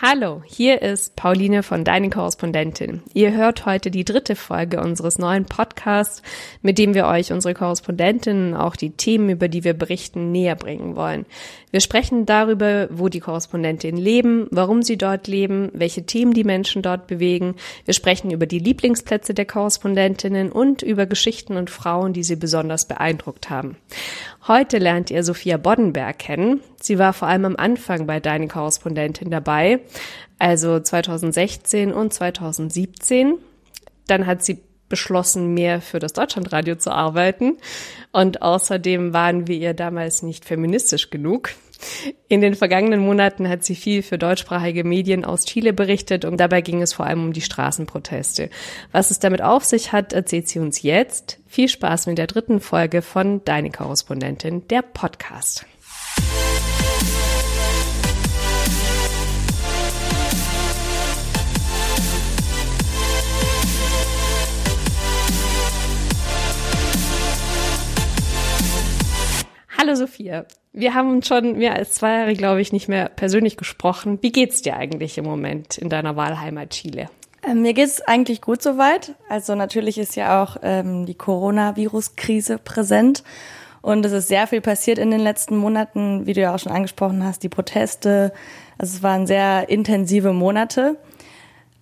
Hallo, hier ist Pauline von Deine Korrespondentin. Ihr hört heute die dritte Folge unseres neuen Podcasts, mit dem wir euch unsere Korrespondentinnen auch die Themen, über die wir berichten, näher bringen wollen. Wir sprechen darüber, wo die Korrespondentinnen leben, warum sie dort leben, welche Themen die Menschen dort bewegen. Wir sprechen über die Lieblingsplätze der Korrespondentinnen und über Geschichten und Frauen, die sie besonders beeindruckt haben. Heute lernt ihr Sophia Boddenberg kennen. Sie war vor allem am Anfang bei Deine Korrespondentin dabei, also 2016 und 2017. Dann hat sie beschlossen, mehr für das Deutschlandradio zu arbeiten. Und außerdem waren wir ihr damals nicht feministisch genug. In den vergangenen Monaten hat sie viel für deutschsprachige Medien aus Chile berichtet und dabei ging es vor allem um die Straßenproteste. Was es damit auf sich hat, erzählt sie uns jetzt. Viel Spaß mit der dritten Folge von Deine Korrespondentin, der Podcast. Hallo Sophia. Wir haben schon mehr als zwei Jahre, glaube ich, nicht mehr persönlich gesprochen. Wie geht's dir eigentlich im Moment in deiner Wahlheimat Chile? Ähm, mir geht's eigentlich gut soweit. Also natürlich ist ja auch ähm, die Coronavirus-Krise präsent. Und es ist sehr viel passiert in den letzten Monaten, wie du ja auch schon angesprochen hast, die Proteste. Also es waren sehr intensive Monate.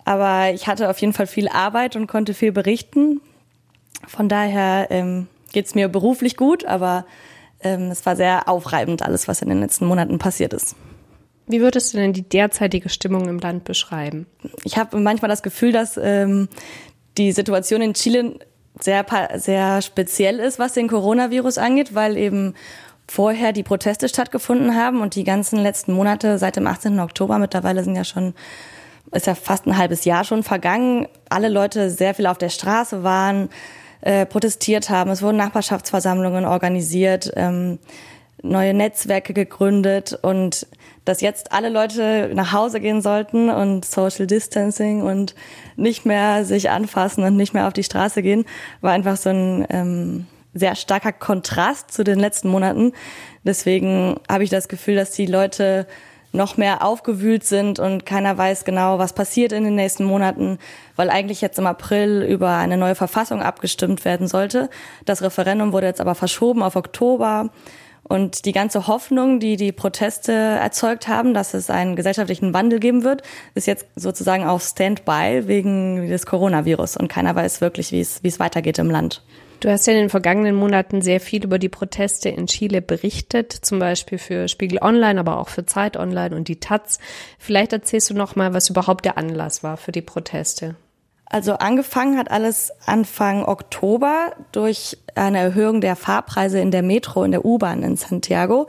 Aber ich hatte auf jeden Fall viel Arbeit und konnte viel berichten. Von daher ähm, geht's mir beruflich gut, aber es war sehr aufreibend, alles, was in den letzten Monaten passiert ist. Wie würdest du denn die derzeitige Stimmung im Land beschreiben? Ich habe manchmal das Gefühl, dass ähm, die Situation in Chile sehr, sehr speziell ist, was den Coronavirus angeht, weil eben vorher die Proteste stattgefunden haben und die ganzen letzten Monate seit dem 18. Oktober, mittlerweile sind ja schon, ist ja fast ein halbes Jahr schon vergangen, alle Leute sehr viel auf der Straße waren, äh, protestiert haben. Es wurden Nachbarschaftsversammlungen organisiert, ähm, neue Netzwerke gegründet und dass jetzt alle Leute nach Hause gehen sollten und Social Distancing und nicht mehr sich anfassen und nicht mehr auf die Straße gehen, war einfach so ein ähm, sehr starker Kontrast zu den letzten Monaten. Deswegen habe ich das Gefühl, dass die Leute noch mehr aufgewühlt sind und keiner weiß genau, was passiert in den nächsten Monaten, weil eigentlich jetzt im April über eine neue Verfassung abgestimmt werden sollte. Das Referendum wurde jetzt aber verschoben auf Oktober. Und die ganze Hoffnung, die die Proteste erzeugt haben, dass es einen gesellschaftlichen Wandel geben wird, ist jetzt sozusagen auf Standby wegen des Coronavirus. Und keiner weiß wirklich, wie es, wie es weitergeht im Land. Du hast ja in den vergangenen Monaten sehr viel über die Proteste in Chile berichtet, zum Beispiel für Spiegel Online, aber auch für Zeit Online und die Taz. Vielleicht erzählst du noch mal, was überhaupt der Anlass war für die Proteste. Also angefangen hat alles Anfang Oktober durch eine Erhöhung der Fahrpreise in der Metro, in der U-Bahn in Santiago.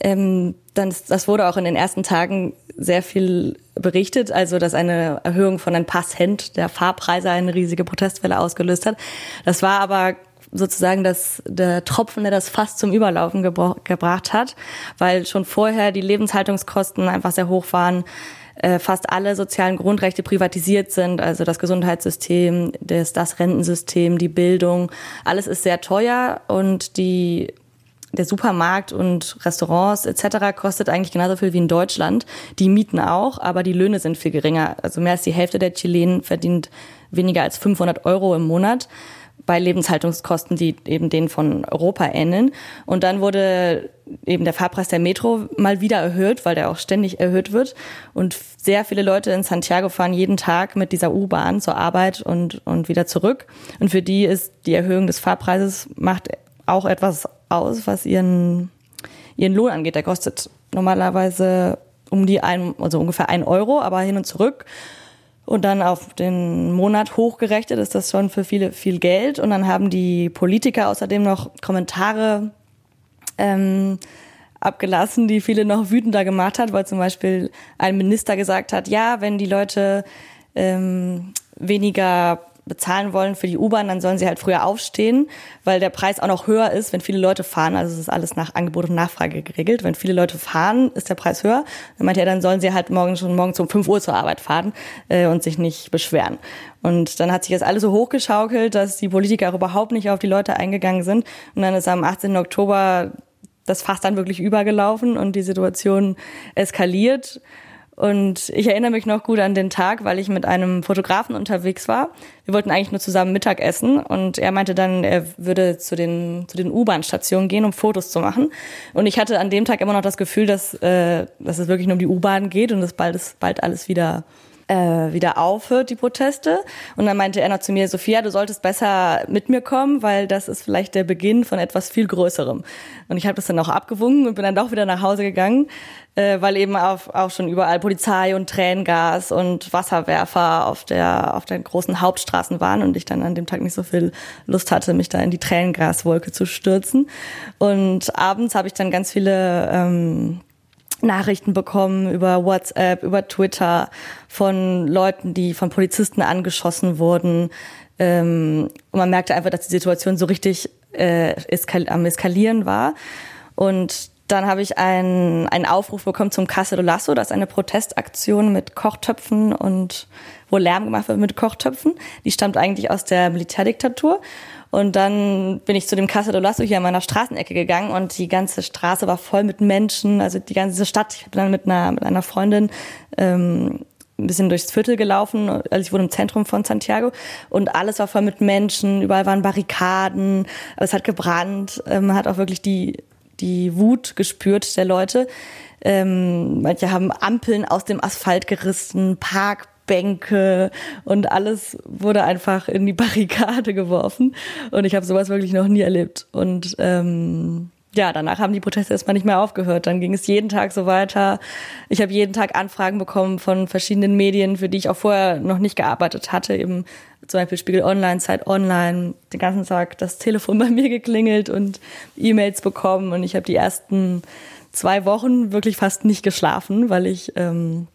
Ähm, dann, das wurde auch in den ersten Tagen sehr viel berichtet, also dass eine Erhöhung von ein paar Cent der Fahrpreise eine riesige Protestwelle ausgelöst hat. Das war aber sozusagen das, der Tropfen, der das fast zum Überlaufen gebracht hat, weil schon vorher die Lebenshaltungskosten einfach sehr hoch waren, äh, fast alle sozialen Grundrechte privatisiert sind, also das Gesundheitssystem, das, das Rentensystem, die Bildung, alles ist sehr teuer und die der Supermarkt und Restaurants etc. kostet eigentlich genauso viel wie in Deutschland. Die Mieten auch, aber die Löhne sind viel geringer. Also mehr als die Hälfte der Chilenen verdient weniger als 500 Euro im Monat bei Lebenshaltungskosten, die eben denen von Europa ähneln. Und dann wurde eben der Fahrpreis der Metro mal wieder erhöht, weil der auch ständig erhöht wird. Und sehr viele Leute in Santiago fahren jeden Tag mit dieser U-Bahn zur Arbeit und, und wieder zurück. Und für die ist die Erhöhung des Fahrpreises macht auch etwas aus, was ihren, ihren Lohn angeht. Der kostet normalerweise um die ein, also ungefähr ein Euro, aber hin und zurück. Und dann auf den Monat hochgerechnet ist das schon für viele viel Geld. Und dann haben die Politiker außerdem noch Kommentare ähm, abgelassen, die viele noch wütender gemacht hat, weil zum Beispiel ein Minister gesagt hat, ja, wenn die Leute ähm, weniger bezahlen wollen für die U-Bahn, dann sollen sie halt früher aufstehen, weil der Preis auch noch höher ist, wenn viele Leute fahren. Also es ist alles nach Angebot und Nachfrage geregelt. Wenn viele Leute fahren, ist der Preis höher. Dann meint er, dann sollen sie halt morgen schon morgens um 5 Uhr zur Arbeit fahren äh, und sich nicht beschweren. Und dann hat sich das alles so hochgeschaukelt, dass die Politiker auch überhaupt nicht auf die Leute eingegangen sind. Und dann ist am 18. Oktober das Fass dann wirklich übergelaufen und die Situation eskaliert. Und ich erinnere mich noch gut an den Tag, weil ich mit einem Fotografen unterwegs war. Wir wollten eigentlich nur zusammen Mittag essen und er meinte dann, er würde zu den, zu den U-Bahn-Stationen gehen, um Fotos zu machen. Und ich hatte an dem Tag immer noch das Gefühl, dass, äh, dass es wirklich nur um die U-Bahn geht und dass bald, ist, bald alles wieder äh, wieder aufhört, die Proteste. Und dann meinte er noch zu mir, Sophia, du solltest besser mit mir kommen, weil das ist vielleicht der Beginn von etwas viel Größerem. Und ich habe das dann auch abgewungen und bin dann doch wieder nach Hause gegangen, äh, weil eben auf, auch schon überall Polizei und Tränengas und Wasserwerfer auf der, auf den großen Hauptstraßen waren und ich dann an dem Tag nicht so viel Lust hatte, mich da in die Tränengaswolke zu stürzen. Und abends habe ich dann ganz viele ähm, Nachrichten bekommen über WhatsApp, über Twitter von Leuten, die von Polizisten angeschossen wurden. Ähm, und man merkte einfach, dass die Situation so richtig äh, eskal am Eskalieren war. Und dann habe ich einen, einen Aufruf bekommen zum Casa do Lasso. Das ist eine Protestaktion mit Kochtöpfen und wo Lärm gemacht wird mit Kochtöpfen. Die stammt eigentlich aus der Militärdiktatur. Und dann bin ich zu dem Casa do Lasso hier an meiner Straßenecke gegangen und die ganze Straße war voll mit Menschen, also die ganze Stadt. Ich bin dann mit einer, mit einer Freundin ähm, ein bisschen durchs Viertel gelaufen, also ich wohne im Zentrum von Santiago und alles war voll mit Menschen, überall waren Barrikaden, es hat gebrannt, ähm, man hat auch wirklich die, die Wut gespürt der Leute. Ähm, manche haben Ampeln aus dem Asphalt gerissen, Park Bänke und alles wurde einfach in die Barrikade geworfen. Und ich habe sowas wirklich noch nie erlebt. Und ähm, ja, danach haben die Proteste erstmal nicht mehr aufgehört. Dann ging es jeden Tag so weiter. Ich habe jeden Tag Anfragen bekommen von verschiedenen Medien, für die ich auch vorher noch nicht gearbeitet hatte. Eben zum Beispiel Spiegel Online, Zeit Online, den ganzen Tag das Telefon bei mir geklingelt und E-Mails bekommen. Und ich habe die ersten zwei Wochen wirklich fast nicht geschlafen, weil ich ähm,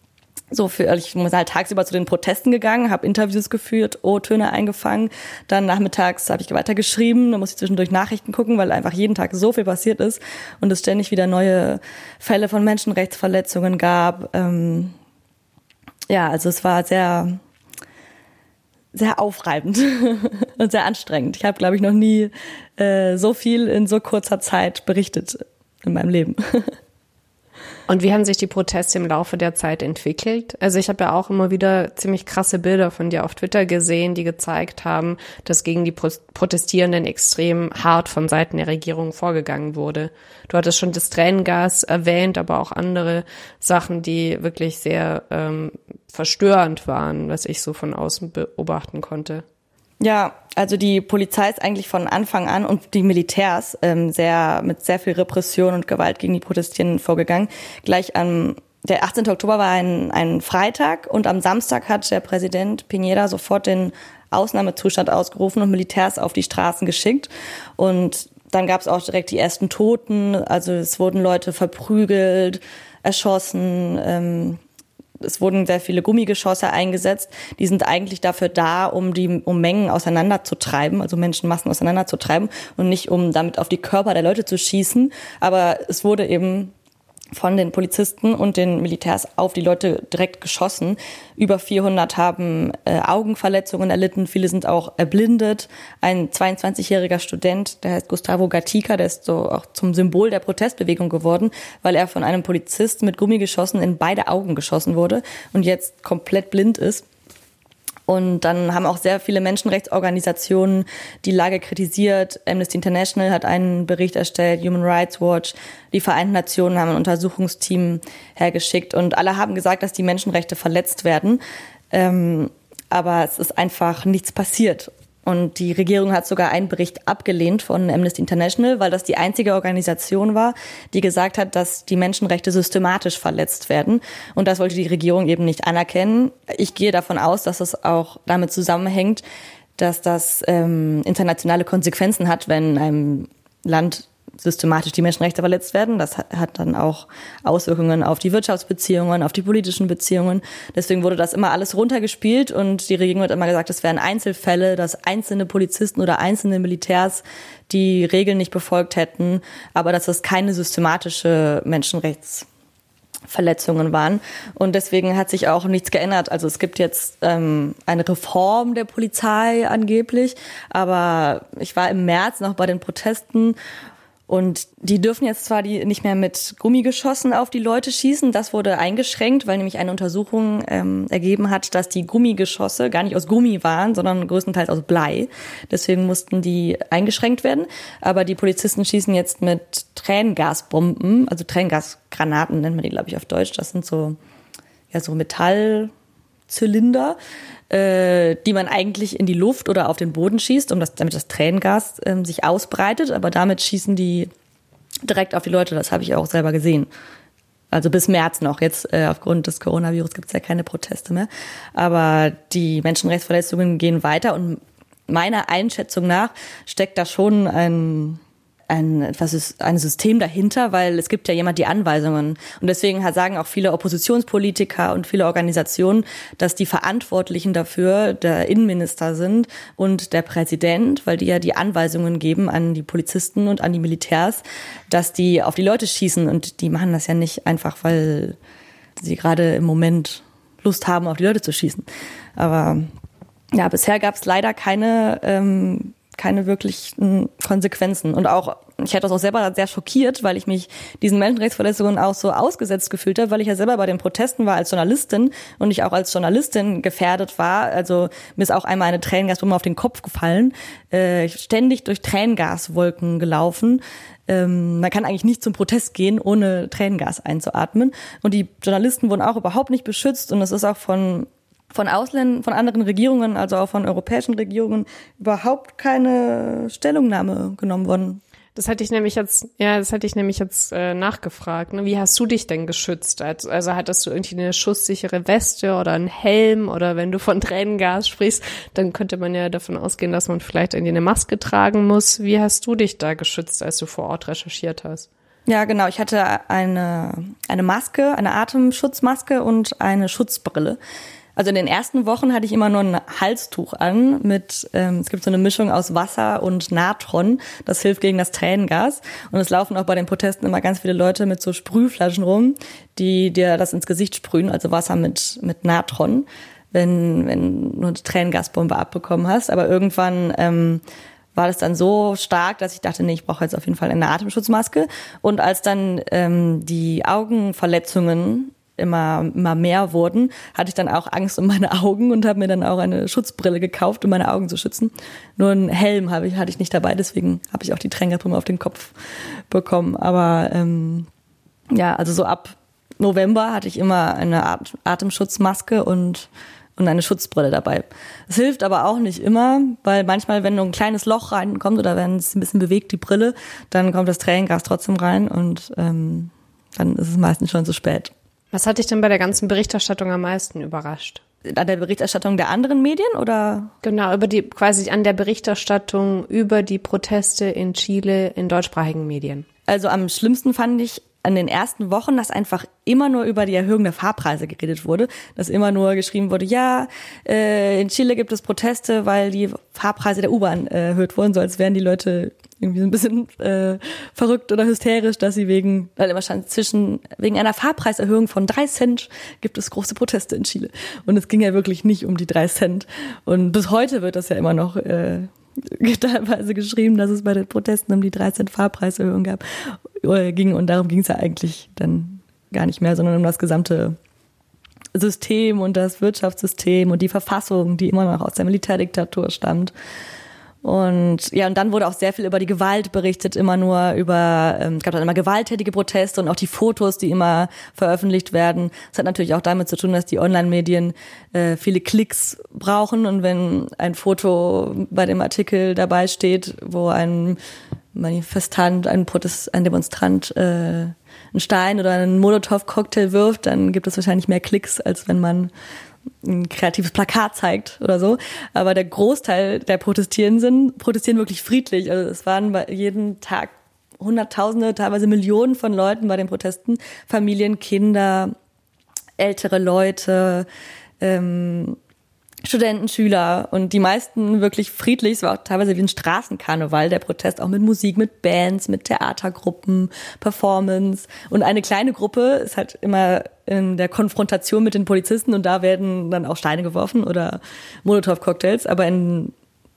so für, also ich bin halt tagsüber zu den Protesten gegangen, habe Interviews geführt, O-Töne eingefangen. Dann nachmittags habe ich weiter geschrieben, da muss ich zwischendurch Nachrichten gucken, weil einfach jeden Tag so viel passiert ist und es ständig wieder neue Fälle von Menschenrechtsverletzungen gab. Ähm, ja, also es war sehr, sehr aufreibend und sehr anstrengend. Ich habe, glaube ich, noch nie äh, so viel in so kurzer Zeit berichtet in meinem Leben. Und wie haben sich die Proteste im Laufe der Zeit entwickelt? Also ich habe ja auch immer wieder ziemlich krasse Bilder von dir auf Twitter gesehen, die gezeigt haben, dass gegen die Protestierenden extrem hart von Seiten der Regierung vorgegangen wurde. Du hattest schon das Tränengas erwähnt, aber auch andere Sachen, die wirklich sehr ähm, verstörend waren, was ich so von außen beobachten konnte. Ja, also die Polizei ist eigentlich von Anfang an und die Militärs ähm, sehr mit sehr viel Repression und Gewalt gegen die Protestierenden vorgegangen. Gleich am der 18. Oktober war ein, ein Freitag und am Samstag hat der Präsident Piñera sofort den Ausnahmezustand ausgerufen und Militärs auf die Straßen geschickt. Und dann gab es auch direkt die ersten Toten. Also es wurden Leute verprügelt, erschossen. Ähm, es wurden sehr viele Gummigeschosse eingesetzt. Die sind eigentlich dafür da, um die um Mengen auseinanderzutreiben, also Menschenmassen auseinanderzutreiben und nicht um damit auf die Körper der Leute zu schießen. Aber es wurde eben von den Polizisten und den Militärs auf die Leute direkt geschossen. Über 400 haben äh, Augenverletzungen erlitten, viele sind auch erblindet. Ein 22-jähriger Student, der heißt Gustavo Gatica, der ist so auch zum Symbol der Protestbewegung geworden, weil er von einem Polizist mit Gummigeschossen in beide Augen geschossen wurde und jetzt komplett blind ist. Und dann haben auch sehr viele Menschenrechtsorganisationen die Lage kritisiert. Amnesty International hat einen Bericht erstellt, Human Rights Watch, die Vereinten Nationen haben ein Untersuchungsteam hergeschickt und alle haben gesagt, dass die Menschenrechte verletzt werden. Ähm, aber es ist einfach nichts passiert. Und die Regierung hat sogar einen Bericht abgelehnt von Amnesty International, weil das die einzige Organisation war, die gesagt hat, dass die Menschenrechte systematisch verletzt werden. Und das wollte die Regierung eben nicht anerkennen. Ich gehe davon aus, dass es auch damit zusammenhängt, dass das ähm, internationale Konsequenzen hat, wenn einem Land systematisch die Menschenrechte verletzt werden. Das hat dann auch Auswirkungen auf die Wirtschaftsbeziehungen, auf die politischen Beziehungen. Deswegen wurde das immer alles runtergespielt und die Regierung hat immer gesagt, es wären Einzelfälle, dass einzelne Polizisten oder einzelne Militärs die Regeln nicht befolgt hätten, aber dass das keine systematische Menschenrechts Verletzungen waren. Und deswegen hat sich auch nichts geändert. Also es gibt jetzt ähm, eine Reform der Polizei angeblich, aber ich war im März noch bei den Protesten Und die dürfen jetzt zwar die nicht mehr mit Gummigeschossen auf die Leute schießen, das wurde eingeschränkt, weil nämlich eine Untersuchung ähm, ergeben hat, dass die Gummigeschosse gar nicht aus Gummi waren, sondern größtenteils aus Blei. Deswegen mussten die eingeschränkt werden. Aber die Polizisten schießen jetzt mit Tränengasbomben, also Tränengasgranaten nennt man die, glaube ich, auf Deutsch. Das sind so, ja, so Metallzylinder, äh, die man eigentlich in die Luft oder auf den Boden schießt, um das, damit das Tränengas ähm, sich ausbreitet. Aber damit schießen die direkt auf die Leute. Das habe ich auch selber gesehen. Also bis März noch. Jetzt äh, aufgrund des Coronavirus gibt es ja keine Proteste mehr. Aber die Menschenrechtsverletzungen gehen weiter und meiner Einschätzung nach steckt da schon ein ein, etwas ein System dahinter, weil es gibt ja jemand die Anweisungen. Und deswegen sagen auch viele Oppositionspolitiker und viele Organisationen, dass die Verantwortlichen dafür der Innenminister sind und der Präsident, weil die ja die Anweisungen geben an die Polizisten und an die Militärs, dass die auf die Leute schießen. Und die machen das ja nicht einfach, weil sie gerade im Moment Lust haben, auf die Leute zu schießen. Aber ja, bisher gab es leider keine ähm, keine wirklichen Konsequenzen. Und auch, ich hätte das auch selber sehr schockiert, weil ich mich diesen Menschenrechtsverletzungen auch so ausgesetzt gefühlt habe, weil ich ja selber bei den Protesten war als Journalistin und ich auch als Journalistin gefährdet war. Also mir ist auch einmal eine Tränengasbombe auf den Kopf gefallen, äh, ständig durch Tränengaswolken gelaufen. Ähm, man kann eigentlich nicht zum Protest gehen, ohne Tränengas einzuatmen. Und die Journalisten wurden auch überhaupt nicht beschützt und es ist auch von von Ausländern, von anderen Regierungen, also auch von europäischen Regierungen, überhaupt keine Stellungnahme genommen worden. Das hatte ich nämlich jetzt, ja, das hatte ich nämlich jetzt äh, nachgefragt. Ne? Wie hast du dich denn geschützt? Also, also hattest du irgendwie eine schusssichere Weste oder einen Helm oder wenn du von Tränengas sprichst, dann könnte man ja davon ausgehen, dass man vielleicht irgendwie eine Maske tragen muss. Wie hast du dich da geschützt, als du vor Ort recherchiert hast? Ja, genau. Ich hatte eine, eine Maske, eine Atemschutzmaske und eine Schutzbrille. Also in den ersten Wochen hatte ich immer nur ein Halstuch an mit, ähm, es gibt so eine Mischung aus Wasser und Natron. Das hilft gegen das Tränengas. Und es laufen auch bei den Protesten immer ganz viele Leute mit so Sprühflaschen rum, die dir das ins Gesicht sprühen, also Wasser mit, mit Natron, wenn, wenn du eine Tränengasbombe abbekommen hast. Aber irgendwann ähm, war das dann so stark, dass ich dachte, nee, ich brauche jetzt auf jeden Fall eine Atemschutzmaske. Und als dann ähm, die Augenverletzungen immer, immer mehr wurden, hatte ich dann auch Angst um meine Augen und habe mir dann auch eine Schutzbrille gekauft, um meine Augen zu schützen. Nur einen Helm habe ich, hatte ich nicht dabei, deswegen habe ich auch die Tränengasbombe auf den Kopf bekommen. Aber ähm, ja, also so ab November hatte ich immer eine Atemschutzmaske und und eine Schutzbrille dabei. Es hilft aber auch nicht immer, weil manchmal, wenn nur ein kleines Loch reinkommt oder wenn es ein bisschen bewegt, die Brille, dann kommt das Tränengas trotzdem rein und ähm, dann ist es meistens schon zu spät. Was hat dich denn bei der ganzen Berichterstattung am meisten überrascht? An der Berichterstattung der anderen Medien oder? Genau, über die, quasi an der Berichterstattung über die Proteste in Chile in deutschsprachigen Medien. Also am schlimmsten fand ich an den ersten Wochen, dass einfach immer nur über die Erhöhung der Fahrpreise geredet wurde, dass immer nur geschrieben wurde, ja, äh, in Chile gibt es Proteste, weil die Fahrpreise der U-Bahn äh, erhöht wurden, so als wären die Leute irgendwie so ein bisschen äh, verrückt oder hysterisch, dass sie wegen, weil immer stand zwischen, wegen einer Fahrpreiserhöhung von drei Cent gibt es große Proteste in Chile. Und es ging ja wirklich nicht um die drei Cent. Und bis heute wird das ja immer noch äh, teilweise geschrieben, dass es bei den Protesten um die 13 Fahrpreiserhöhung gab, äh, ging und darum ging es ja eigentlich dann gar nicht mehr, sondern um das gesamte System und das Wirtschaftssystem und die Verfassung, die immer noch aus der Militärdiktatur stammt. Und ja, und dann wurde auch sehr viel über die Gewalt berichtet, immer nur über, ähm, es gab dann immer gewalttätige Proteste und auch die Fotos, die immer veröffentlicht werden. Das hat natürlich auch damit zu tun, dass die Online-Medien äh, viele Klicks brauchen und wenn ein Foto bei dem Artikel dabei steht, wo ein Manifestant, ein Protest, ein Demonstrant äh, einen Stein oder einen Molotow-Cocktail wirft, dann gibt es wahrscheinlich mehr Klicks, als wenn man ein kreatives Plakat zeigt oder so. Aber der Großteil der Protestierenden protestieren wirklich friedlich. Also es waren bei jeden Tag Hunderttausende, teilweise Millionen von Leuten bei den Protesten. Familien, Kinder, ältere Leute, ähm, Studenten, Schüler und die meisten wirklich friedlich. Es war auch teilweise wie ein Straßenkarneval, der Protest, auch mit Musik, mit Bands, mit Theatergruppen, Performance. Und eine kleine Gruppe ist halt immer in der Konfrontation mit den Polizisten und da werden dann auch Steine geworfen oder Molotow-Cocktails. Aber in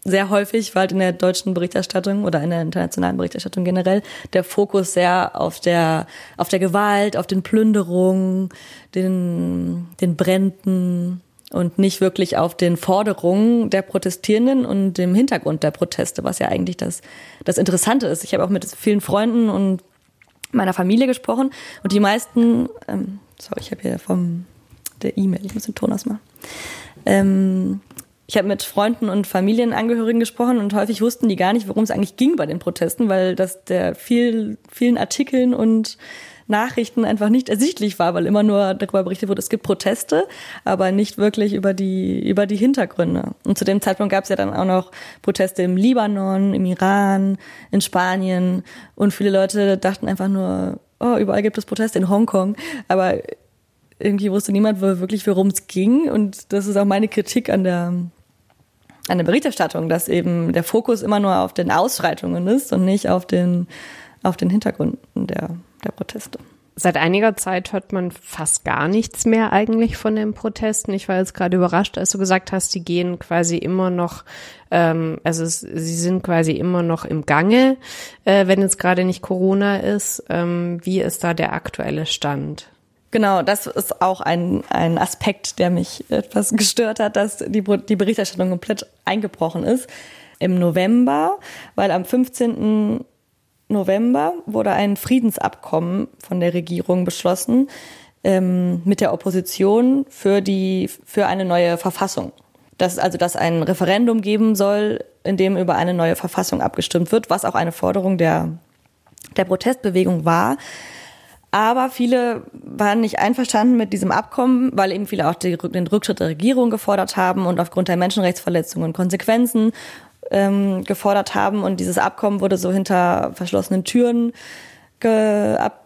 sehr häufig war halt in der deutschen Berichterstattung oder in der internationalen Berichterstattung generell der Fokus sehr auf der, auf der Gewalt, auf den Plünderungen, den, den Bränden und nicht wirklich auf den Forderungen der Protestierenden und dem Hintergrund der Proteste, was ja eigentlich das, das Interessante ist. Ich habe auch mit vielen Freunden und meiner Familie gesprochen und die meisten, ähm, sorry, ich habe hier vom der E-Mail, ich muss den Ton ausmachen. Ähm, ich habe mit Freunden und Familienangehörigen gesprochen und häufig wussten die gar nicht, worum es eigentlich ging bei den Protesten, weil das der viel, vielen Artikeln und Nachrichten einfach nicht ersichtlich war, weil immer nur darüber berichtet wurde, es gibt Proteste, aber nicht wirklich über die, über die Hintergründe. Und zu dem Zeitpunkt gab es ja dann auch noch Proteste im Libanon, im Iran, in Spanien. Und viele Leute dachten einfach nur, oh, überall gibt es Proteste in Hongkong, aber irgendwie wusste niemand wirklich, worum es ging. Und das ist auch meine Kritik an der an der Berichterstattung, dass eben der Fokus immer nur auf den Ausschreitungen ist und nicht auf den, auf den Hintergründen der, der Proteste. Seit einiger Zeit hört man fast gar nichts mehr eigentlich von den Protesten. Ich war jetzt gerade überrascht, als du gesagt hast, die gehen quasi immer noch, ähm, also es, sie sind quasi immer noch im Gange, äh, wenn jetzt gerade nicht Corona ist. Ähm, wie ist da der aktuelle Stand? Genau, das ist auch ein, ein Aspekt, der mich etwas gestört hat, dass die, die Berichterstattung komplett eingebrochen ist. Im November, weil am 15. November wurde ein Friedensabkommen von der Regierung beschlossen ähm, mit der Opposition für die für eine neue Verfassung. Dass also dass ein Referendum geben soll, in dem über eine neue Verfassung abgestimmt wird, was auch eine Forderung der der Protestbewegung war. Aber viele waren nicht einverstanden mit diesem Abkommen, weil eben viele auch den Rücktritt der Regierung gefordert haben und aufgrund der Menschenrechtsverletzungen und Konsequenzen ähm, gefordert haben. Und dieses Abkommen wurde so hinter verschlossenen Türen ab,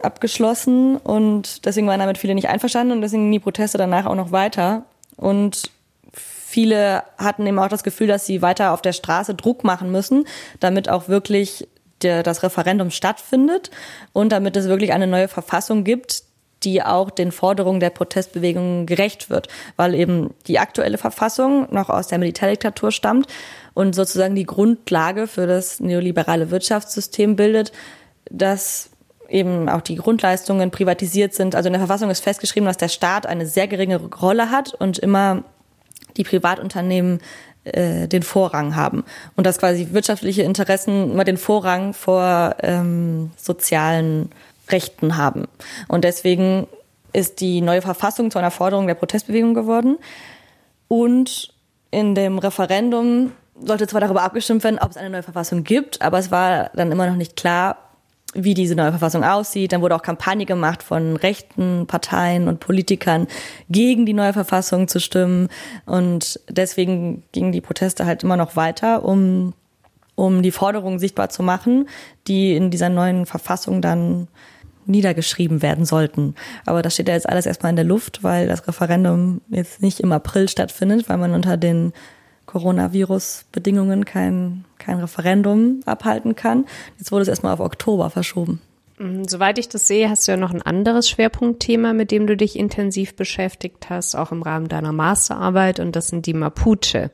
abgeschlossen. Und deswegen waren damit viele nicht einverstanden und deswegen die Proteste danach auch noch weiter. Und viele hatten eben auch das Gefühl, dass sie weiter auf der Straße Druck machen müssen, damit auch wirklich der, das Referendum stattfindet und damit es wirklich eine neue Verfassung gibt, die auch den Forderungen der Protestbewegung gerecht wird, weil eben die aktuelle Verfassung noch aus der Militärdiktatur stammt und sozusagen die Grundlage für das neoliberale Wirtschaftssystem bildet, dass eben auch die Grundleistungen privatisiert sind. Also in der Verfassung ist festgeschrieben, dass der Staat eine sehr geringe Rolle hat und immer die Privatunternehmen äh, den Vorrang haben und dass quasi wirtschaftliche Interessen immer den Vorrang vor ähm, sozialen Rechten haben. Und deswegen ist die neue Verfassung zu einer Forderung der Protestbewegung geworden. Und in dem Referendum sollte zwar darüber abgestimmt werden, ob es eine neue Verfassung gibt, aber es war dann immer noch nicht klar, wie diese neue Verfassung aussieht. Dann wurde auch Kampagne gemacht von rechten Parteien und Politikern gegen die neue Verfassung zu stimmen. Und deswegen gingen die Proteste halt immer noch weiter, um, um die Forderungen sichtbar zu machen, die in dieser neuen Verfassung dann niedergeschrieben werden sollten. Aber das steht ja jetzt alles erstmal in der Luft, weil das Referendum jetzt nicht im April stattfindet, weil man unter den Coronavirus-Bedingungen kein, kein Referendum abhalten kann. Jetzt wurde es erstmal auf Oktober verschoben. Mhm, soweit ich das sehe, hast du ja noch ein anderes Schwerpunktthema, mit dem du dich intensiv beschäftigt hast, auch im Rahmen deiner Masterarbeit, und das sind die Mapuche.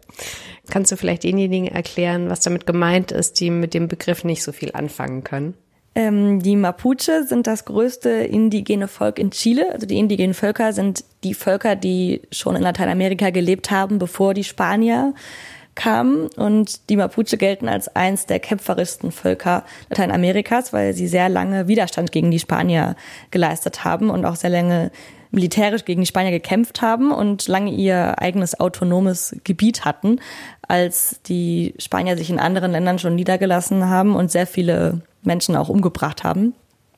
Kannst du vielleicht denjenigen erklären, was damit gemeint ist, die mit dem Begriff nicht so viel anfangen können? Ähm, die Mapuche sind das größte indigene Volk in Chile. Also die indigenen Völker sind die Völker, die schon in Lateinamerika gelebt haben, bevor die Spanier kamen. Und die Mapuche gelten als eins der kämpferischsten Völker Lateinamerikas, weil sie sehr lange Widerstand gegen die Spanier geleistet haben und auch sehr lange militärisch gegen die Spanier gekämpft haben und lange ihr eigenes autonomes Gebiet hatten, als die Spanier sich in anderen Ländern schon niedergelassen haben und sehr viele Menschen auch umgebracht haben.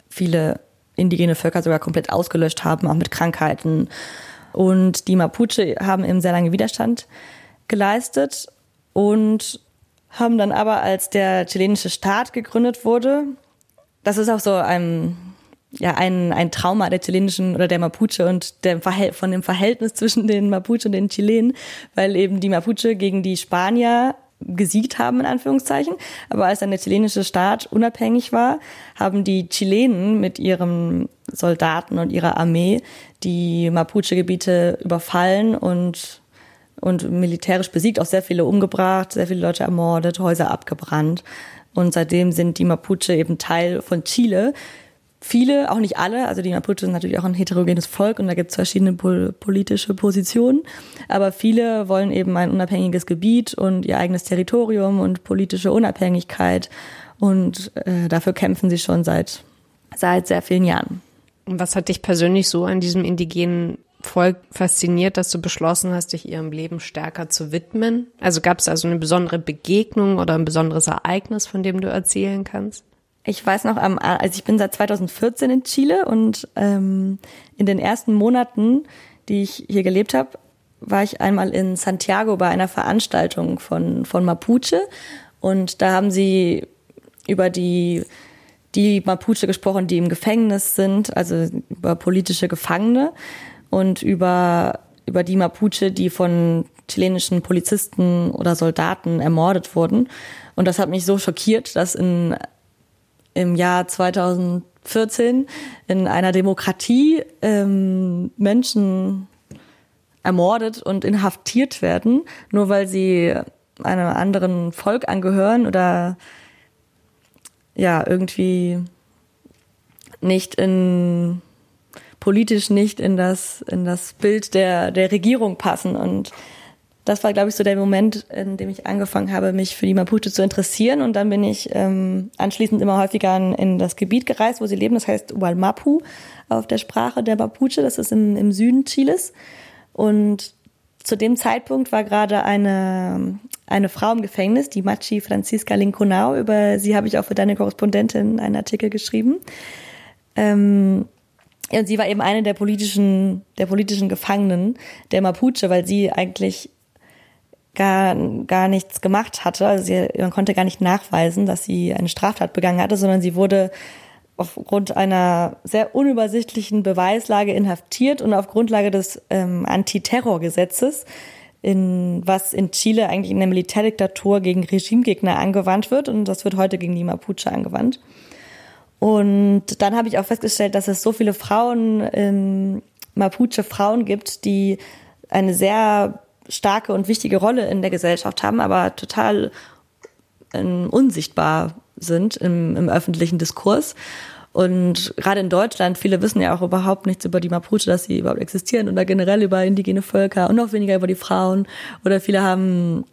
Viele indigene Völker sogar komplett ausgelöscht haben, auch mit Krankheiten. Und die Mapuche haben eben sehr lange Widerstand geleistet und haben dann aber, als der chilenische Staat gegründet wurde, das ist auch so ein, ja, ein, ein Trauma der chilenischen oder der Mapuche und der, von dem Verhältnis zwischen den Mapuche und den Chilenen, weil eben die Mapuche gegen die Spanier gesiegt haben, in Anführungszeichen. Aber als dann der chilenische Staat unabhängig war, haben die Chilenen mit ihren Soldaten und ihrer Armee die Mapuche-Gebiete überfallen und und militärisch besiegt, auch sehr viele umgebracht, sehr viele Leute ermordet, Häuser abgebrannt. Und seitdem sind die Mapuche eben Teil von Chile. Viele, auch nicht alle, also die Mapuche sind natürlich auch ein heterogenes Volk und da gibt es verschiedene pol politische Positionen, aber viele wollen eben ein unabhängiges Gebiet und ihr eigenes Territorium und politische Unabhängigkeit und äh, dafür kämpfen sie schon seit, seit sehr vielen Jahren. Und was hat dich persönlich so an diesem indigenen Volk fasziniert, dass du beschlossen hast, dich ihrem Leben stärker zu widmen? Also gab es also eine besondere Begegnung oder ein besonderes Ereignis, von dem du erzählen kannst? Ich weiß noch, also ich bin seit 2014 in Chile und ähm, in den ersten Monaten, die ich hier gelebt habe, war ich einmal in Santiago bei einer Veranstaltung von, von Mapuche und da haben sie über die die Mapuche gesprochen, die im Gefängnis sind, also über politische Gefangene und über, über die Mapuche, die von chilenischen Polizisten oder Soldaten ermordet wurden. Und das hat mich so schockiert, dass in, im Jahr 2014 in einer Demokratie ähm, Menschen ermordet und inhaftiert werden, nur weil sie einem anderen Volk angehören oder ja irgendwie nicht in politisch nicht in das in das Bild der der Regierung passen. Und das war, glaube ich, so der Moment, in dem ich angefangen habe, mich für die Mapuche zu interessieren. Und dann bin ich ähm, anschließend immer häufiger in, in das Gebiet gereist, wo sie leben. Das heißt Walmapu auf der Sprache der Mapuche. Das ist im, im Süden Chiles. Und zu dem Zeitpunkt war gerade eine, eine Frau im Gefängnis, die Machi Francisca Linconao. Über sie habe ich auch für deine Korrespondentin einen Artikel geschrieben. Ähm, und sie war eben eine der politischen, der politischen Gefangenen der Mapuche, weil sie eigentlich gar, gar nichts gemacht hatte. Also sie, man konnte gar nicht nachweisen, dass sie eine Straftat begangen hatte, sondern sie wurde aufgrund einer sehr unübersichtlichen Beweislage inhaftiert und auf Grundlage des ähm, Antiterrorgesetzes, in, was in Chile eigentlich in der Militärdiktatur gegen Regimegegner angewandt wird und das wird heute gegen die Mapuche angewandt. Und dann habe ich auch festgestellt, dass es so viele Frauen, ähm, Mapuche Frauen gibt, die eine sehr starke und wichtige Rolle in der Gesellschaft haben, aber total ähm, unsichtbar sind im, im öffentlichen Diskurs. Und gerade in Deutschland, viele wissen ja auch überhaupt nichts über die Mapuche, dass sie überhaupt existieren oder generell über indigene Völker und noch weniger über die Frauen. Oder viele haben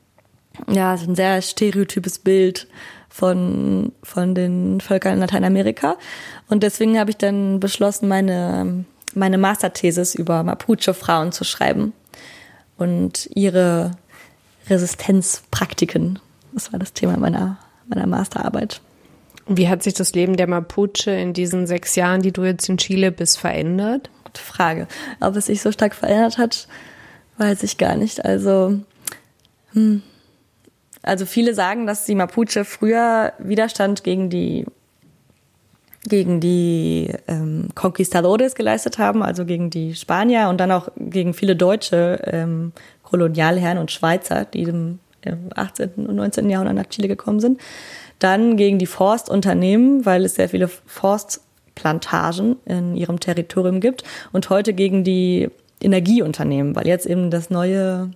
ja ein sehr stereotypes Bild von, von den Völkern in Lateinamerika. Und deswegen habe ich dann beschlossen, meine, meine Masterthesis über Mapuche-Frauen zu schreiben und ihre Resistenzpraktiken. Das war das Thema meiner meiner Masterarbeit. Wie hat sich das Leben der Mapuche in diesen sechs Jahren, die du jetzt in Chile bist, verändert? Gute Frage. Ob es sich so stark verändert hat, weiß ich gar nicht. Also, hm. also viele sagen, dass die Mapuche früher Widerstand gegen die gegen die ähm, Conquistadores geleistet haben, also gegen die Spanier und dann auch gegen viele deutsche ähm, Kolonialherren und Schweizer, die im im 18. und 19. Jahrhundert nach Chile gekommen sind. Dann gegen die Forstunternehmen, weil es sehr viele Forstplantagen in ihrem Territorium gibt. Und heute gegen die Energieunternehmen, weil jetzt eben das neue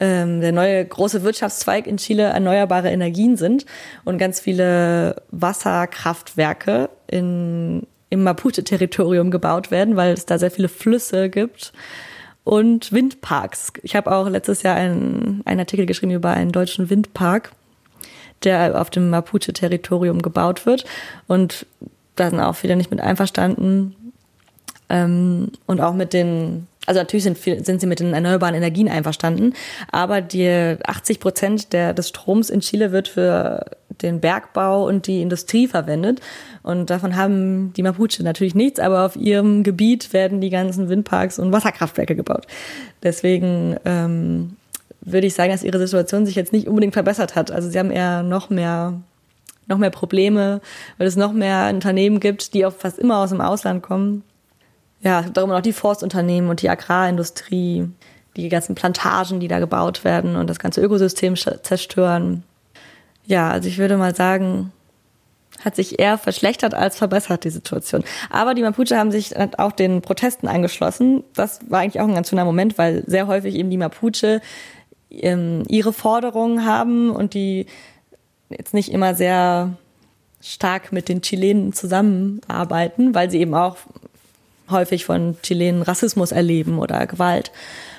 ähm, der neue große Wirtschaftszweig in Chile erneuerbare Energien sind und ganz viele Wasserkraftwerke in, im Mapuche-Territorium gebaut werden, weil es da sehr viele Flüsse gibt und Windparks. Ich habe auch letztes Jahr einen, einen Artikel geschrieben über einen deutschen Windpark, der auf dem Mapuche-Territorium gebaut wird. Und da sind auch viele nicht mit einverstanden. Ähm, und auch mit den also natürlich sind, sind sie mit den erneuerbaren Energien einverstanden, aber die 80 Prozent der, des Stroms in Chile wird für den Bergbau und die Industrie verwendet. Und davon haben die Mapuche natürlich nichts, aber auf ihrem Gebiet werden die ganzen Windparks und Wasserkraftwerke gebaut. Deswegen ähm, würde ich sagen, dass ihre Situation sich jetzt nicht unbedingt verbessert hat. Also sie haben eher noch mehr noch mehr Probleme, weil es noch mehr Unternehmen gibt, die auch fast immer aus dem Ausland kommen ja, darum auch die Forstunternehmen und die Agrarindustrie, die ganzen Plantagen, die da gebaut werden und das ganze Ökosystem zerstören. Ja, also ich würde mal sagen, hat sich eher verschlechtert als verbessert, die Situation. Aber die Mapuche haben sich auch den Protesten angeschlossen. Das war eigentlich auch ein ganz schöner Moment, weil sehr häufig eben die Mapuche ähm, ihre Forderungen haben und die jetzt nicht immer sehr stark mit den Chilenen zusammenarbeiten, weil sie eben auch häufig von Chilenen Rassismus erleben oder Gewalt.